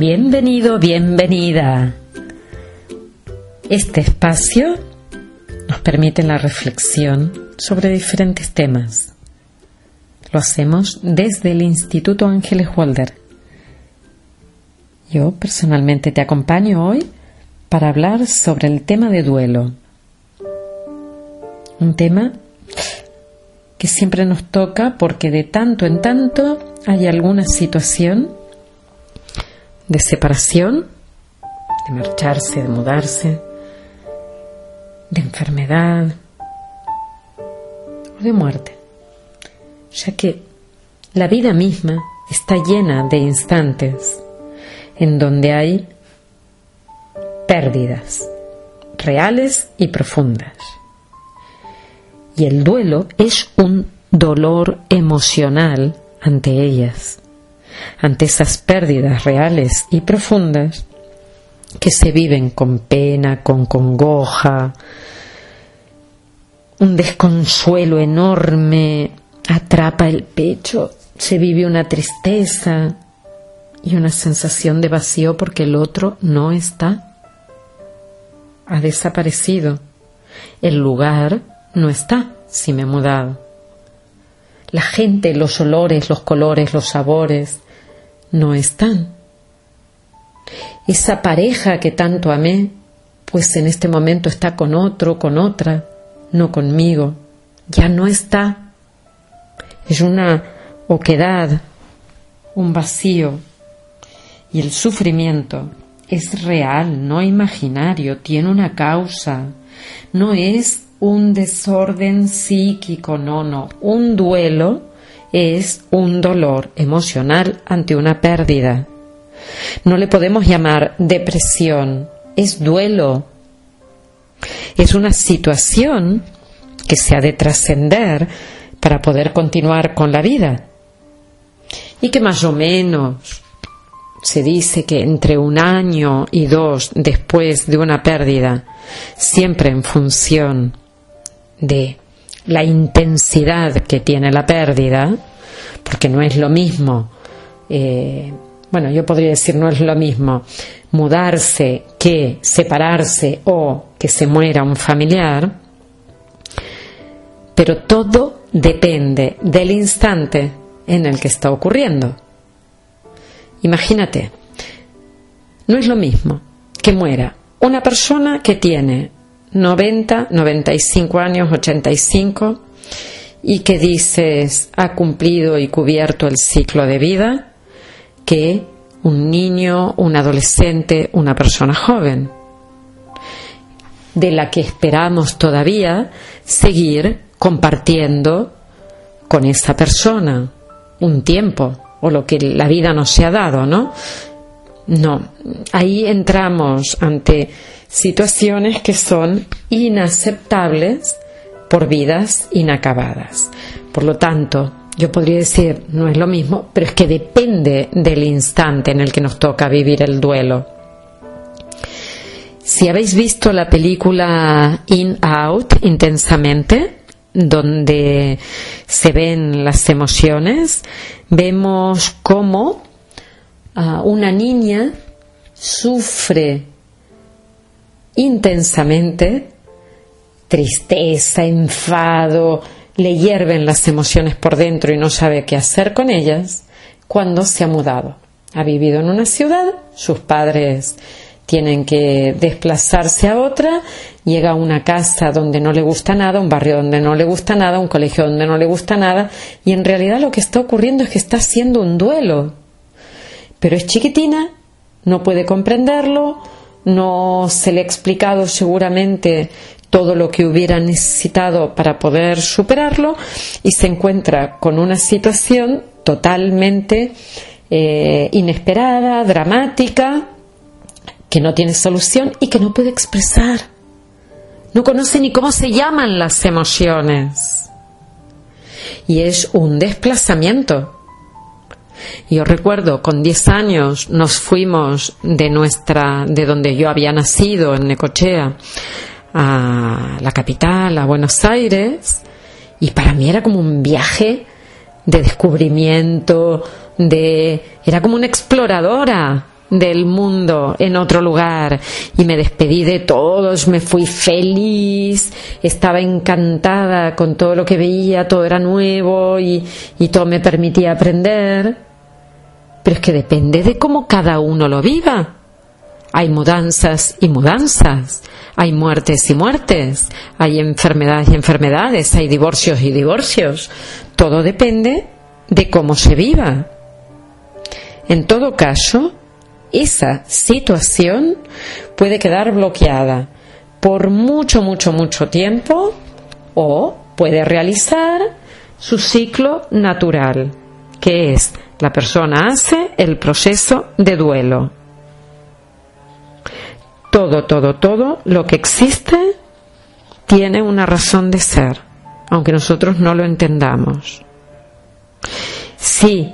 Bienvenido, bienvenida. Este espacio nos permite la reflexión sobre diferentes temas. Lo hacemos desde el Instituto Ángeles Walder. Yo personalmente te acompaño hoy para hablar sobre el tema de duelo. Un tema que siempre nos toca porque de tanto en tanto hay alguna situación de separación, de marcharse, de mudarse, de enfermedad o de muerte, ya que la vida misma está llena de instantes en donde hay pérdidas reales y profundas. Y el duelo es un dolor emocional ante ellas ante esas pérdidas reales y profundas que se viven con pena, con congoja, un desconsuelo enorme atrapa el pecho, se vive una tristeza y una sensación de vacío porque el otro no está, ha desaparecido, el lugar no está si me he mudado. La gente, los olores, los colores, los sabores, no están. Esa pareja que tanto amé, pues en este momento está con otro, con otra, no conmigo, ya no está. Es una oquedad, un vacío. Y el sufrimiento es real, no imaginario, tiene una causa. No es un desorden psíquico, no, no. Un duelo es un dolor emocional ante una pérdida. No le podemos llamar depresión, es duelo. Es una situación que se ha de trascender para poder continuar con la vida. Y que más o menos se dice que entre un año y dos después de una pérdida, siempre en función de la intensidad que tiene la pérdida, porque no es lo mismo, eh, bueno, yo podría decir no es lo mismo mudarse que separarse o que se muera un familiar, pero todo depende del instante en el que está ocurriendo. Imagínate, no es lo mismo que muera una persona que tiene 90, 95 años, 85, y que dices ha cumplido y cubierto el ciclo de vida que un niño, un adolescente, una persona joven, de la que esperamos todavía seguir compartiendo con esa persona un tiempo o lo que la vida nos ha dado, ¿no? No, ahí entramos ante situaciones que son inaceptables por vidas inacabadas. Por lo tanto, yo podría decir, no es lo mismo, pero es que depende del instante en el que nos toca vivir el duelo. Si habéis visto la película In Out intensamente, donde se ven las emociones, vemos cómo ah, una niña sufre intensamente tristeza, enfado, le hierven las emociones por dentro y no sabe qué hacer con ellas, cuando se ha mudado. Ha vivido en una ciudad, sus padres tienen que desplazarse a otra, llega a una casa donde no le gusta nada, un barrio donde no le gusta nada, un colegio donde no le gusta nada, y en realidad lo que está ocurriendo es que está haciendo un duelo. Pero es chiquitina, no puede comprenderlo, no se le ha explicado seguramente todo lo que hubiera necesitado para poder superarlo y se encuentra con una situación totalmente eh, inesperada, dramática, que no tiene solución y que no puede expresar. No conoce ni cómo se llaman las emociones. Y es un desplazamiento. Yo recuerdo, con 10 años nos fuimos de nuestra, de donde yo había nacido, en Necochea, a la capital, a Buenos Aires, y para mí era como un viaje de descubrimiento, de era como una exploradora, del mundo en otro lugar y me despedí de todos, me fui feliz, estaba encantada con todo lo que veía, todo era nuevo y, y todo me permitía aprender. Pero es que depende de cómo cada uno lo viva. Hay mudanzas y mudanzas, hay muertes y muertes, hay enfermedades y enfermedades, hay divorcios y divorcios. Todo depende de cómo se viva. En todo caso, esa situación puede quedar bloqueada por mucho, mucho, mucho tiempo o puede realizar su ciclo natural, que es la persona hace el proceso de duelo. Todo, todo, todo lo que existe tiene una razón de ser, aunque nosotros no lo entendamos. Si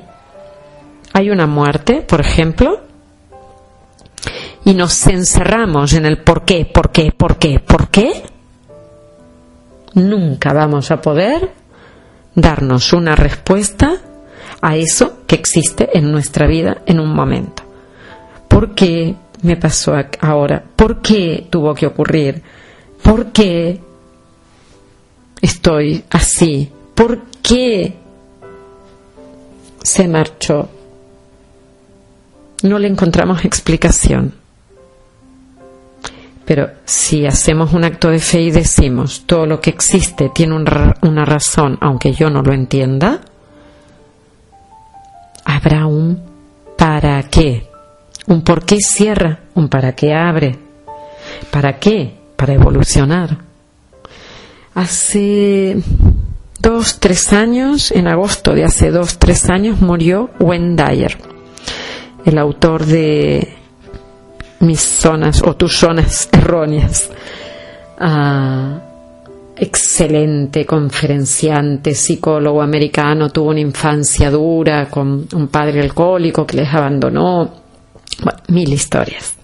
hay una muerte, por ejemplo, y nos encerramos en el por qué, por qué, por qué, por qué, nunca vamos a poder darnos una respuesta a eso que existe en nuestra vida en un momento. ¿Por qué me pasó ahora? ¿Por qué tuvo que ocurrir? ¿Por qué estoy así? ¿Por qué se marchó? No le encontramos explicación. Pero si hacemos un acto de fe y decimos, todo lo que existe tiene una razón, aunque yo no lo entienda, habrá un para qué. Un por qué cierra, un para qué abre. ¿Para qué? Para evolucionar. Hace dos, tres años, en agosto de hace dos, tres años, murió Wayne Dyer, el autor de mis zonas o tus zonas erróneas. Ah, excelente conferenciante, psicólogo americano, tuvo una infancia dura con un padre alcohólico que les abandonó. Mil historias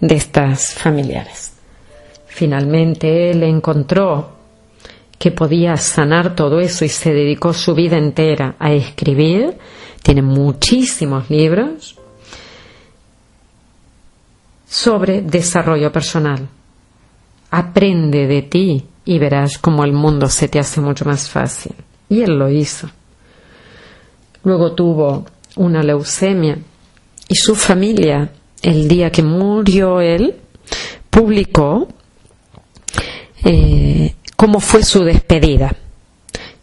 de estas familiares. Finalmente él encontró que podía sanar todo eso y se dedicó su vida entera a escribir. Tiene muchísimos libros sobre desarrollo personal. Aprende de ti y verás cómo el mundo se te hace mucho más fácil. Y él lo hizo. Luego tuvo una leucemia y su familia, el día que murió él, publicó eh, cómo fue su despedida,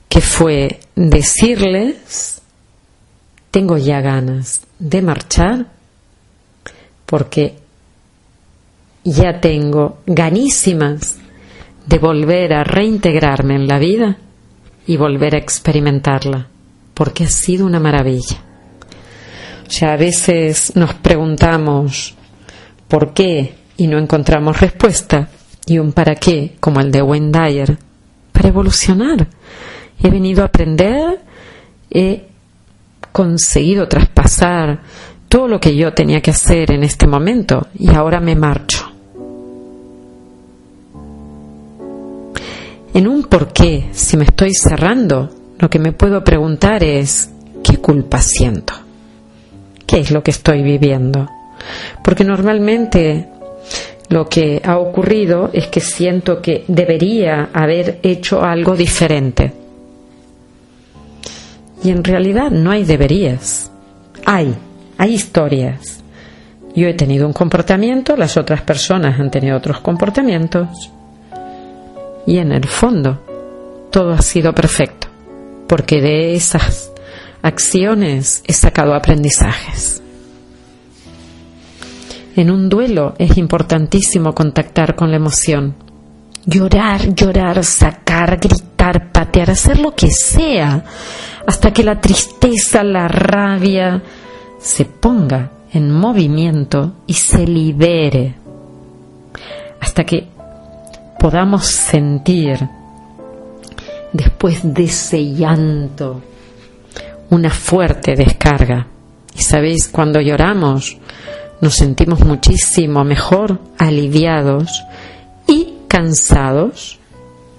que fue decirles, tengo ya ganas de marchar porque ya tengo ganísimas de volver a reintegrarme en la vida y volver a experimentarla, porque ha sido una maravilla. O sea, a veces nos preguntamos por qué y no encontramos respuesta, y un para qué, como el de Wayne para evolucionar. He venido a aprender, he conseguido traspasar todo lo que yo tenía que hacer en este momento y ahora me marcho. En un por qué, si me estoy cerrando, lo que me puedo preguntar es, ¿qué culpa siento? ¿Qué es lo que estoy viviendo? Porque normalmente lo que ha ocurrido es que siento que debería haber hecho algo diferente. Y en realidad no hay deberías. Hay, hay historias. Yo he tenido un comportamiento, las otras personas han tenido otros comportamientos y en el fondo todo ha sido perfecto, porque de esas acciones he sacado aprendizajes. En un duelo es importantísimo contactar con la emoción. Llorar, llorar, sacar, gritar, patear, hacer lo que sea, hasta que la tristeza, la rabia se ponga en movimiento y se libere. Hasta que podamos sentir después de ese llanto una fuerte descarga. Y sabéis, cuando lloramos nos sentimos muchísimo mejor, aliviados y cansados.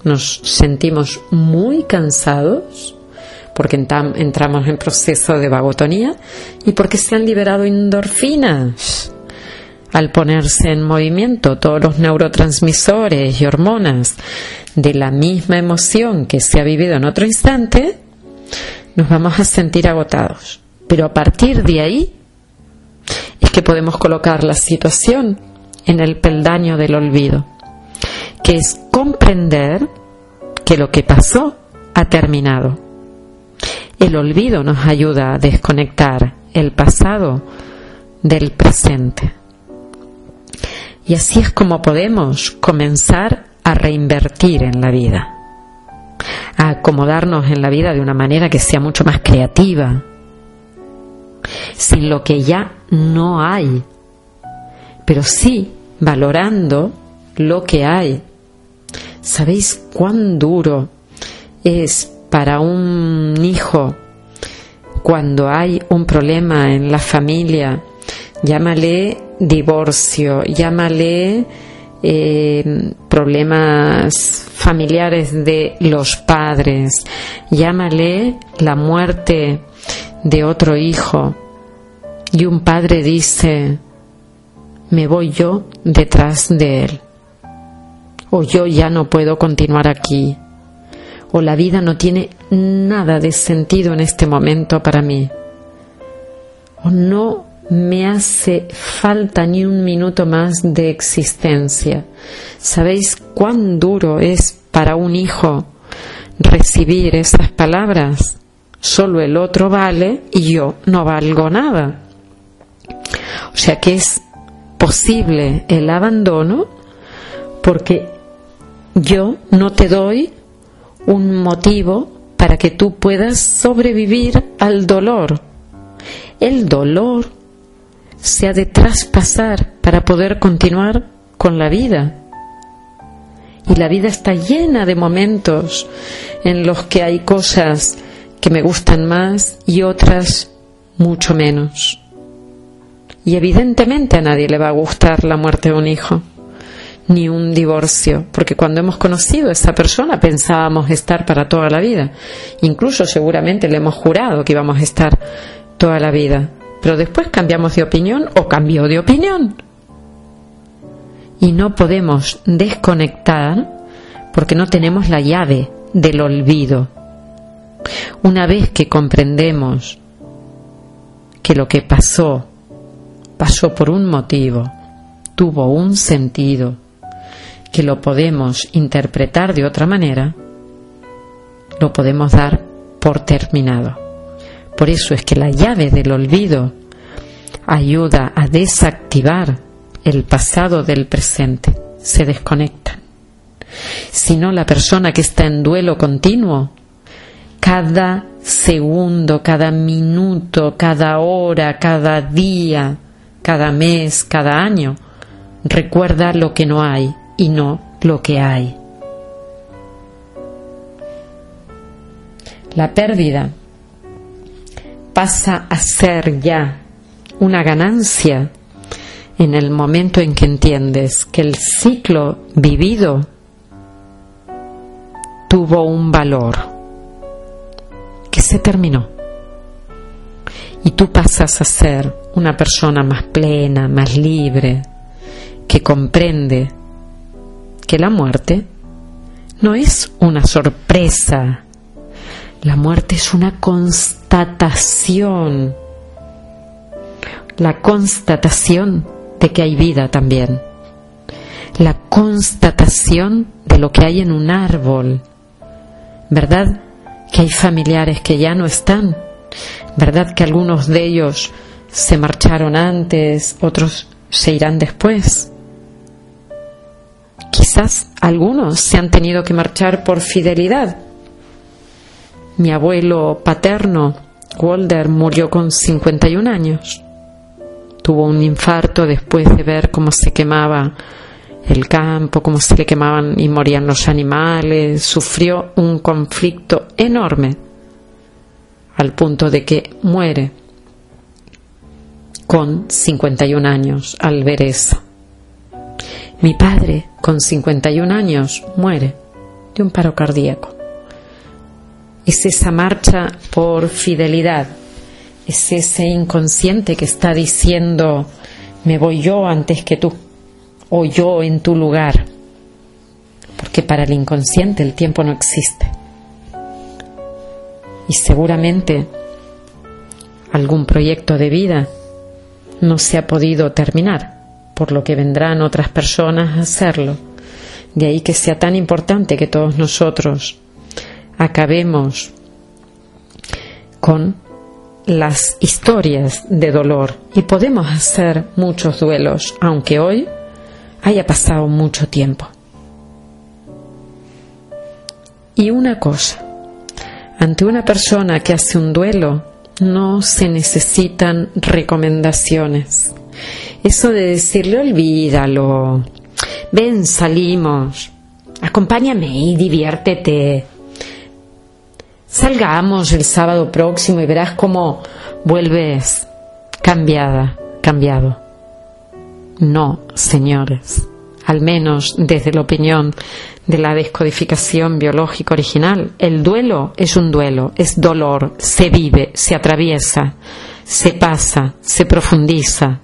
Nos sentimos muy cansados porque entramos en proceso de vagotonía y porque se han liberado endorfinas al ponerse en movimiento todos los neurotransmisores y hormonas de la misma emoción que se ha vivido en otro instante, nos vamos a sentir agotados. Pero a partir de ahí es que podemos colocar la situación en el peldaño del olvido, que es comprender que lo que pasó ha terminado. El olvido nos ayuda a desconectar el pasado del presente. Y así es como podemos comenzar a reinvertir en la vida, a acomodarnos en la vida de una manera que sea mucho más creativa, sin lo que ya no hay, pero sí valorando lo que hay. ¿Sabéis cuán duro es para un hijo cuando hay un problema en la familia? Llámale divorcio, llámale eh, problemas familiares de los padres, llámale la muerte de otro hijo. Y un padre dice, me voy yo detrás de él, o yo ya no puedo continuar aquí, o la vida no tiene nada de sentido en este momento para mí, o no me hace falta ni un minuto más de existencia. ¿Sabéis cuán duro es para un hijo recibir esas palabras? Solo el otro vale y yo no valgo nada. O sea que es posible el abandono porque yo no te doy un motivo para que tú puedas sobrevivir al dolor. El dolor se ha de traspasar para poder continuar con la vida. Y la vida está llena de momentos en los que hay cosas que me gustan más y otras mucho menos. Y evidentemente a nadie le va a gustar la muerte de un hijo, ni un divorcio, porque cuando hemos conocido a esa persona pensábamos estar para toda la vida. Incluso seguramente le hemos jurado que íbamos a estar toda la vida pero después cambiamos de opinión o cambió de opinión. Y no podemos desconectar porque no tenemos la llave del olvido. Una vez que comprendemos que lo que pasó pasó por un motivo, tuvo un sentido, que lo podemos interpretar de otra manera, lo podemos dar por terminado. Por eso es que la llave del olvido ayuda a desactivar el pasado del presente. Se desconectan. Si no, la persona que está en duelo continuo, cada segundo, cada minuto, cada hora, cada día, cada mes, cada año, recuerda lo que no hay y no lo que hay. La pérdida pasa a ser ya una ganancia en el momento en que entiendes que el ciclo vivido tuvo un valor, que se terminó. Y tú pasas a ser una persona más plena, más libre, que comprende que la muerte no es una sorpresa la muerte es una la constatación de que hay vida también, la constatación de lo que hay en un árbol, ¿verdad? Que hay familiares que ya no están, ¿verdad? Que algunos de ellos se marcharon antes, otros se irán después. Quizás algunos se han tenido que marchar por fidelidad, mi abuelo paterno, Walder, murió con 51 años. Tuvo un infarto después de ver cómo se quemaba el campo, cómo se le quemaban y morían los animales. Sufrió un conflicto enorme al punto de que muere con 51 años al ver eso. Mi padre, con 51 años, muere de un paro cardíaco es esa marcha por fidelidad, es ese inconsciente que está diciendo me voy yo antes que tú, o yo en tu lugar, porque para el inconsciente el tiempo no existe. Y seguramente algún proyecto de vida no se ha podido terminar, por lo que vendrán otras personas a hacerlo. De ahí que sea tan importante que todos nosotros acabemos con las historias de dolor y podemos hacer muchos duelos, aunque hoy haya pasado mucho tiempo. Y una cosa, ante una persona que hace un duelo, no se necesitan recomendaciones. Eso de decirle olvídalo, ven, salimos, acompáñame y diviértete. Salgamos el sábado próximo y verás cómo vuelves cambiada, cambiado. No, señores, al menos desde la opinión de la descodificación biológica original, el duelo es un duelo, es dolor, se vive, se atraviesa, se pasa, se profundiza,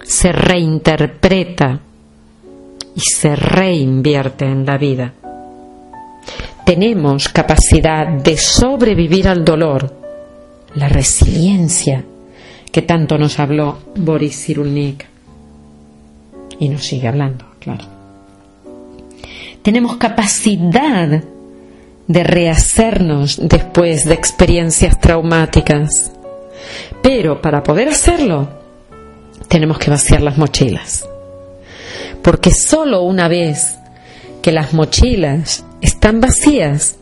se reinterpreta y se reinvierte en la vida. Tenemos capacidad de sobrevivir al dolor, la resiliencia que tanto nos habló Boris Cyrulnik. Y nos sigue hablando, claro. Tenemos capacidad de rehacernos después de experiencias traumáticas, pero para poder hacerlo tenemos que vaciar las mochilas, porque solo una vez que las mochilas están vacías,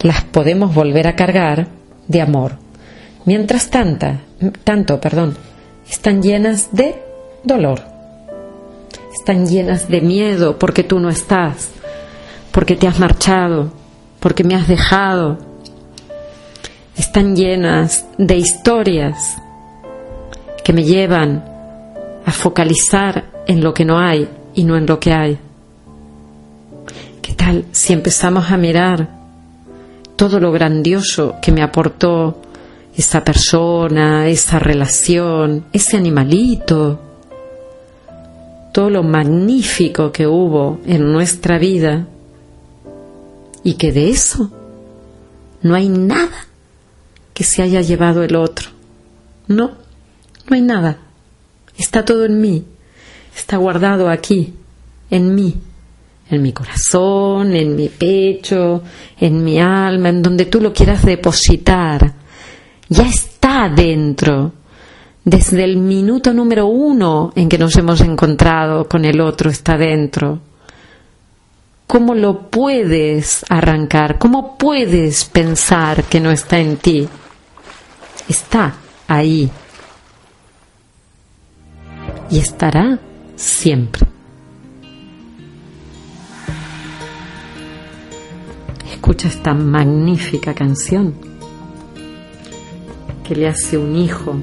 las podemos volver a cargar de amor. Mientras tanta, tanto, perdón, están llenas de dolor. Están llenas de miedo porque tú no estás, porque te has marchado, porque me has dejado. Están llenas de historias que me llevan a focalizar en lo que no hay y no en lo que hay. ¿Qué tal si empezamos a mirar todo lo grandioso que me aportó esa persona, esa relación, ese animalito, todo lo magnífico que hubo en nuestra vida y que de eso no hay nada que se haya llevado el otro. No, no hay nada. Está todo en mí, está guardado aquí, en mí en mi corazón, en mi pecho, en mi alma, en donde tú lo quieras depositar. Ya está dentro. Desde el minuto número uno en que nos hemos encontrado con el otro está dentro. ¿Cómo lo puedes arrancar? ¿Cómo puedes pensar que no está en ti? Está ahí. Y estará siempre. Escucha esta magnífica canción que le hace un hijo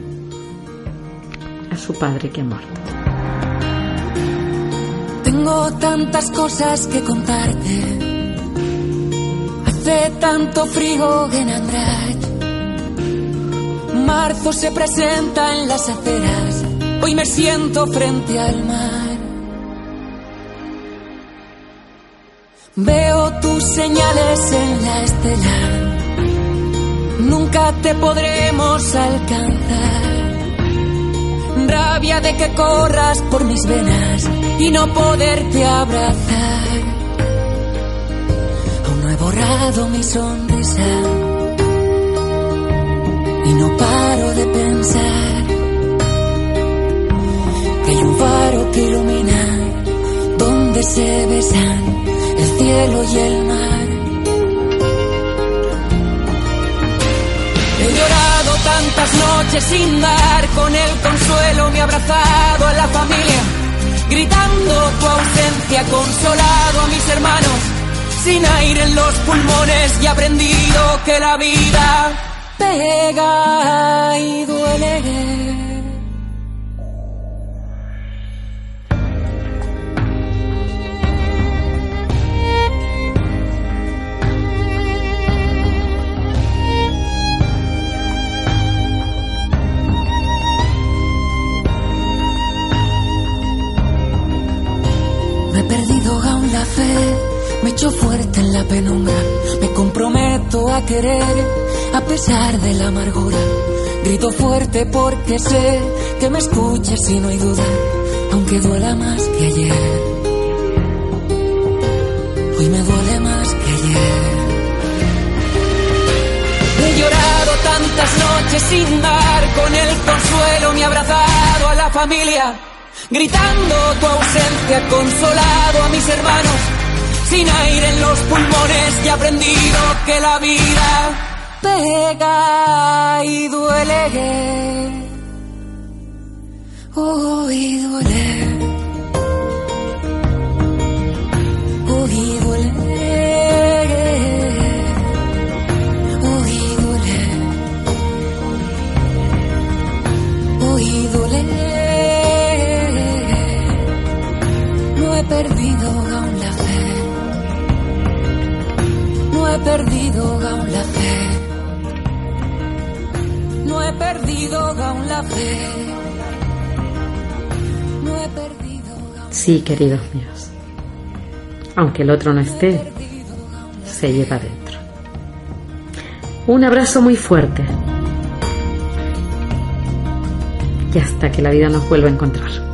a su padre que ha. Tengo tantas cosas que contarte. Hace tanto frío en András. Marzo se presenta en las aceras. Hoy me siento frente al mar. Veo tus señales en la estela. Nunca te podremos alcanzar. Rabia de que corras por mis venas y no poderte abrazar. Aún no he borrado mi sonrisa y no paro de pensar que hay un faro que ilumina donde se besan cielo y el mar. He llorado tantas noches sin dar con el consuelo, me he abrazado a la familia, gritando tu ausencia, consolado a mis hermanos, sin aire en los pulmones y aprendido que la vida pega y duele. La fe, me echo fuerte en la penumbra. Me comprometo a querer a pesar de la amargura. Grito fuerte porque sé que me escuchas y no hay duda, aunque duela más que ayer. Hoy me duele más que ayer. He llorado tantas noches sin dar con el consuelo, me he abrazado a la familia, gritando tu ausencia, consolado a mis hermanos, sin aire en los pulmones y aprendido que la vida pega y duele. Oh, y duele. Oh, y duele. Perdido aún la fe. No he perdido aún la fe. No he perdido aún la fe. No he perdido Sí, queridos míos. Aunque el otro no esté, se lleva dentro. Un abrazo muy fuerte. Y hasta que la vida nos vuelva a encontrar.